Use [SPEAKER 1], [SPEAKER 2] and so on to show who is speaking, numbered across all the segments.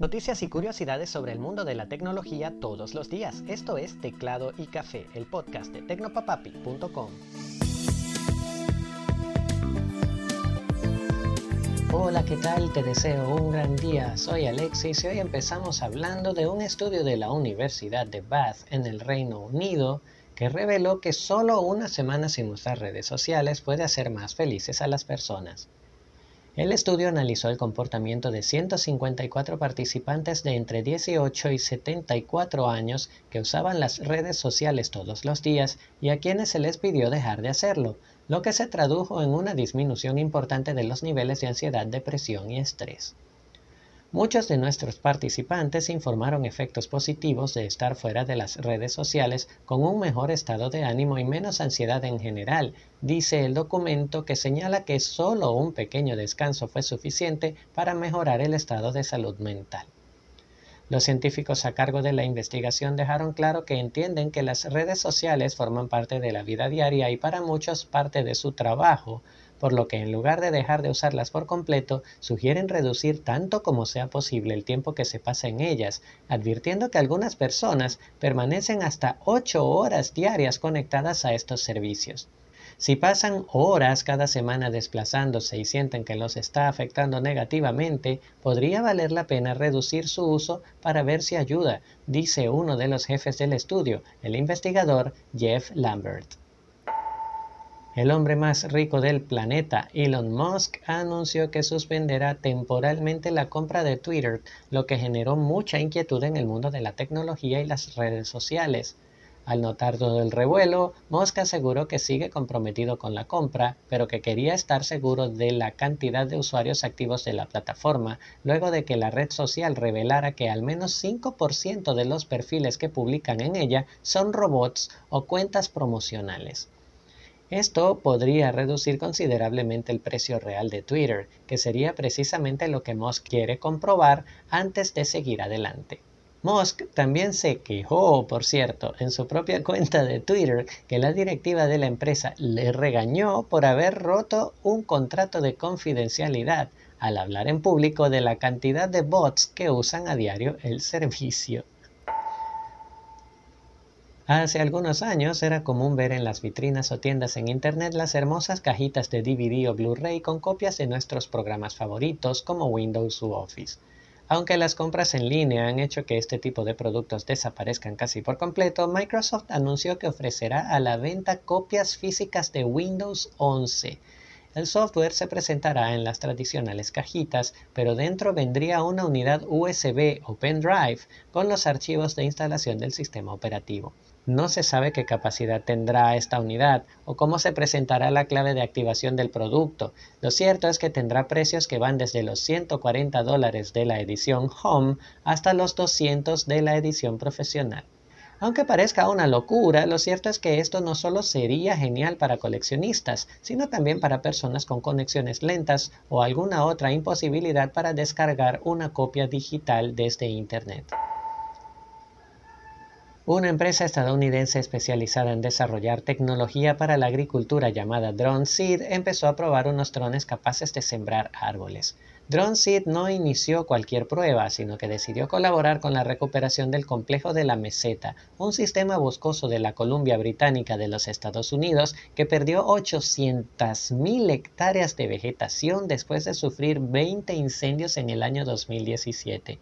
[SPEAKER 1] Noticias y curiosidades sobre el mundo de la tecnología todos los días. Esto es Teclado y Café, el podcast de tecnopapapi.com. Hola, ¿qué tal? Te deseo un gran día. Soy Alexis y hoy empezamos hablando de un estudio de la Universidad de Bath en el Reino Unido que reveló que solo una semana sin usar redes sociales puede hacer más felices a las personas. El estudio analizó el comportamiento de 154 participantes de entre 18 y 74 años que usaban las redes sociales todos los días y a quienes se les pidió dejar de hacerlo, lo que se tradujo en una disminución importante de los niveles de ansiedad, depresión y estrés. Muchos de nuestros participantes informaron efectos positivos de estar fuera de las redes sociales con un mejor estado de ánimo y menos ansiedad en general, dice el documento que señala que solo un pequeño descanso fue suficiente para mejorar el estado de salud mental. Los científicos a cargo de la investigación dejaron claro que entienden que las redes sociales forman parte de la vida diaria y para muchos parte de su trabajo, por lo que en lugar de dejar de usarlas por completo, sugieren reducir tanto como sea posible el tiempo que se pasa en ellas, advirtiendo que algunas personas permanecen hasta 8 horas diarias conectadas a estos servicios. Si pasan horas cada semana desplazándose y sienten que los está afectando negativamente, podría valer la pena reducir su uso para ver si ayuda, dice uno de los jefes del estudio, el investigador Jeff Lambert. El hombre más rico del planeta, Elon Musk, anunció que suspenderá temporalmente la compra de Twitter, lo que generó mucha inquietud en el mundo de la tecnología y las redes sociales. Al notar todo el revuelo, Musk aseguró que sigue comprometido con la compra, pero que quería estar seguro de la cantidad de usuarios activos de la plataforma, luego de que la red social revelara que al menos 5% de los perfiles que publican en ella son robots o cuentas promocionales. Esto podría reducir considerablemente el precio real de Twitter, que sería precisamente lo que Musk quiere comprobar antes de seguir adelante. Musk también se quejó, por cierto, en su propia cuenta de Twitter que la directiva de la empresa le regañó por haber roto un contrato de confidencialidad al hablar en público de la cantidad de bots que usan a diario el servicio. Hace algunos años era común ver en las vitrinas o tiendas en Internet las hermosas cajitas de DVD o Blu-ray con copias de nuestros programas favoritos como Windows u Office. Aunque las compras en línea han hecho que este tipo de productos desaparezcan casi por completo, Microsoft anunció que ofrecerá a la venta copias físicas de Windows 11. El software se presentará en las tradicionales cajitas, pero dentro vendría una unidad USB o pendrive con los archivos de instalación del sistema operativo. No se sabe qué capacidad tendrá esta unidad o cómo se presentará la clave de activación del producto. Lo cierto es que tendrá precios que van desde los 140 dólares de la edición Home hasta los 200 de la edición profesional. Aunque parezca una locura, lo cierto es que esto no solo sería genial para coleccionistas, sino también para personas con conexiones lentas o alguna otra imposibilidad para descargar una copia digital desde Internet. Una empresa estadounidense especializada en desarrollar tecnología para la agricultura llamada Drone Seed empezó a probar unos drones capaces de sembrar árboles. Drone Seed no inició cualquier prueba, sino que decidió colaborar con la recuperación del complejo de la meseta, un sistema boscoso de la Columbia Británica de los Estados Unidos que perdió 800.000 hectáreas de vegetación después de sufrir 20 incendios en el año 2017.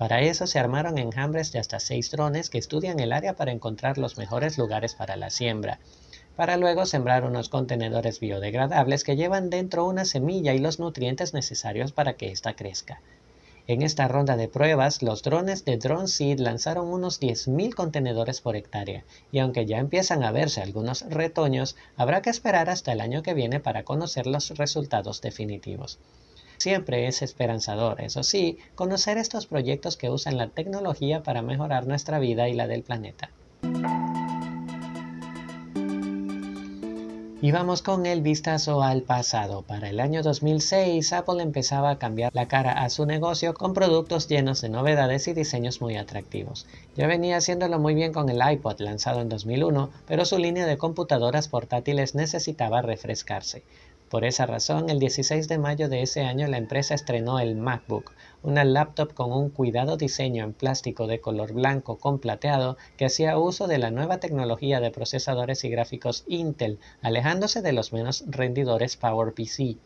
[SPEAKER 1] Para eso se armaron enjambres de hasta seis drones que estudian el área para encontrar los mejores lugares para la siembra, para luego sembrar unos contenedores biodegradables que llevan dentro una semilla y los nutrientes necesarios para que ésta crezca. En esta ronda de pruebas, los drones de Drone Seed lanzaron unos 10.000 contenedores por hectárea, y aunque ya empiezan a verse algunos retoños, habrá que esperar hasta el año que viene para conocer los resultados definitivos. Siempre es esperanzador, eso sí, conocer estos proyectos que usan la tecnología para mejorar nuestra vida y la del planeta. Y vamos con el vistazo al pasado. Para el año 2006, Apple empezaba a cambiar la cara a su negocio con productos llenos de novedades y diseños muy atractivos. Ya venía haciéndolo muy bien con el iPod lanzado en 2001, pero su línea de computadoras portátiles necesitaba refrescarse. Por esa razón, el 16 de mayo de ese año la empresa estrenó el MacBook, una laptop con un cuidado diseño en plástico de color blanco con plateado que hacía uso de la nueva tecnología de procesadores y gráficos Intel, alejándose de los menos rendidores PowerPC.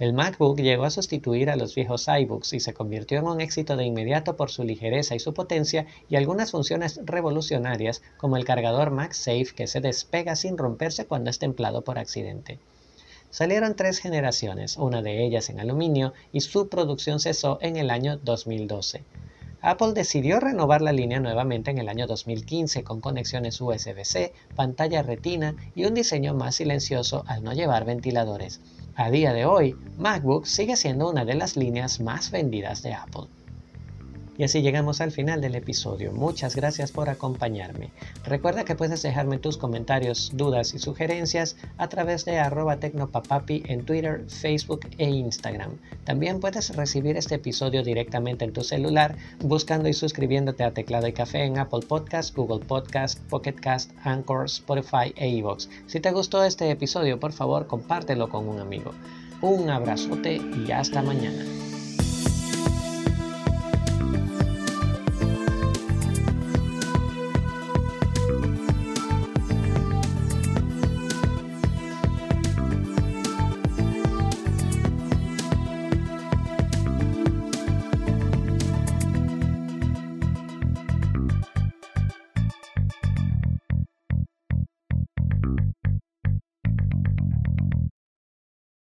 [SPEAKER 1] El MacBook llegó a sustituir a los viejos iBooks y se convirtió en un éxito de inmediato por su ligereza y su potencia y algunas funciones revolucionarias como el cargador MagSafe que se despega sin romperse cuando es templado por accidente. Salieron tres generaciones, una de ellas en aluminio, y su producción cesó en el año 2012. Apple decidió renovar la línea nuevamente en el año 2015 con conexiones USB-C, pantalla retina y un diseño más silencioso al no llevar ventiladores. A día de hoy, MacBook sigue siendo una de las líneas más vendidas de Apple. Y así llegamos al final del episodio. Muchas gracias por acompañarme. Recuerda que puedes dejarme tus comentarios, dudas y sugerencias a través de arroba tecnopapapi en Twitter, Facebook e Instagram. También puedes recibir este episodio directamente en tu celular buscando y suscribiéndote a Teclado y Café en Apple Podcast, Google Podcast, Pocket Cast, Anchor, Spotify e iVoox. Si te gustó este episodio, por favor compártelo con un amigo. Un abrazote y hasta mañana.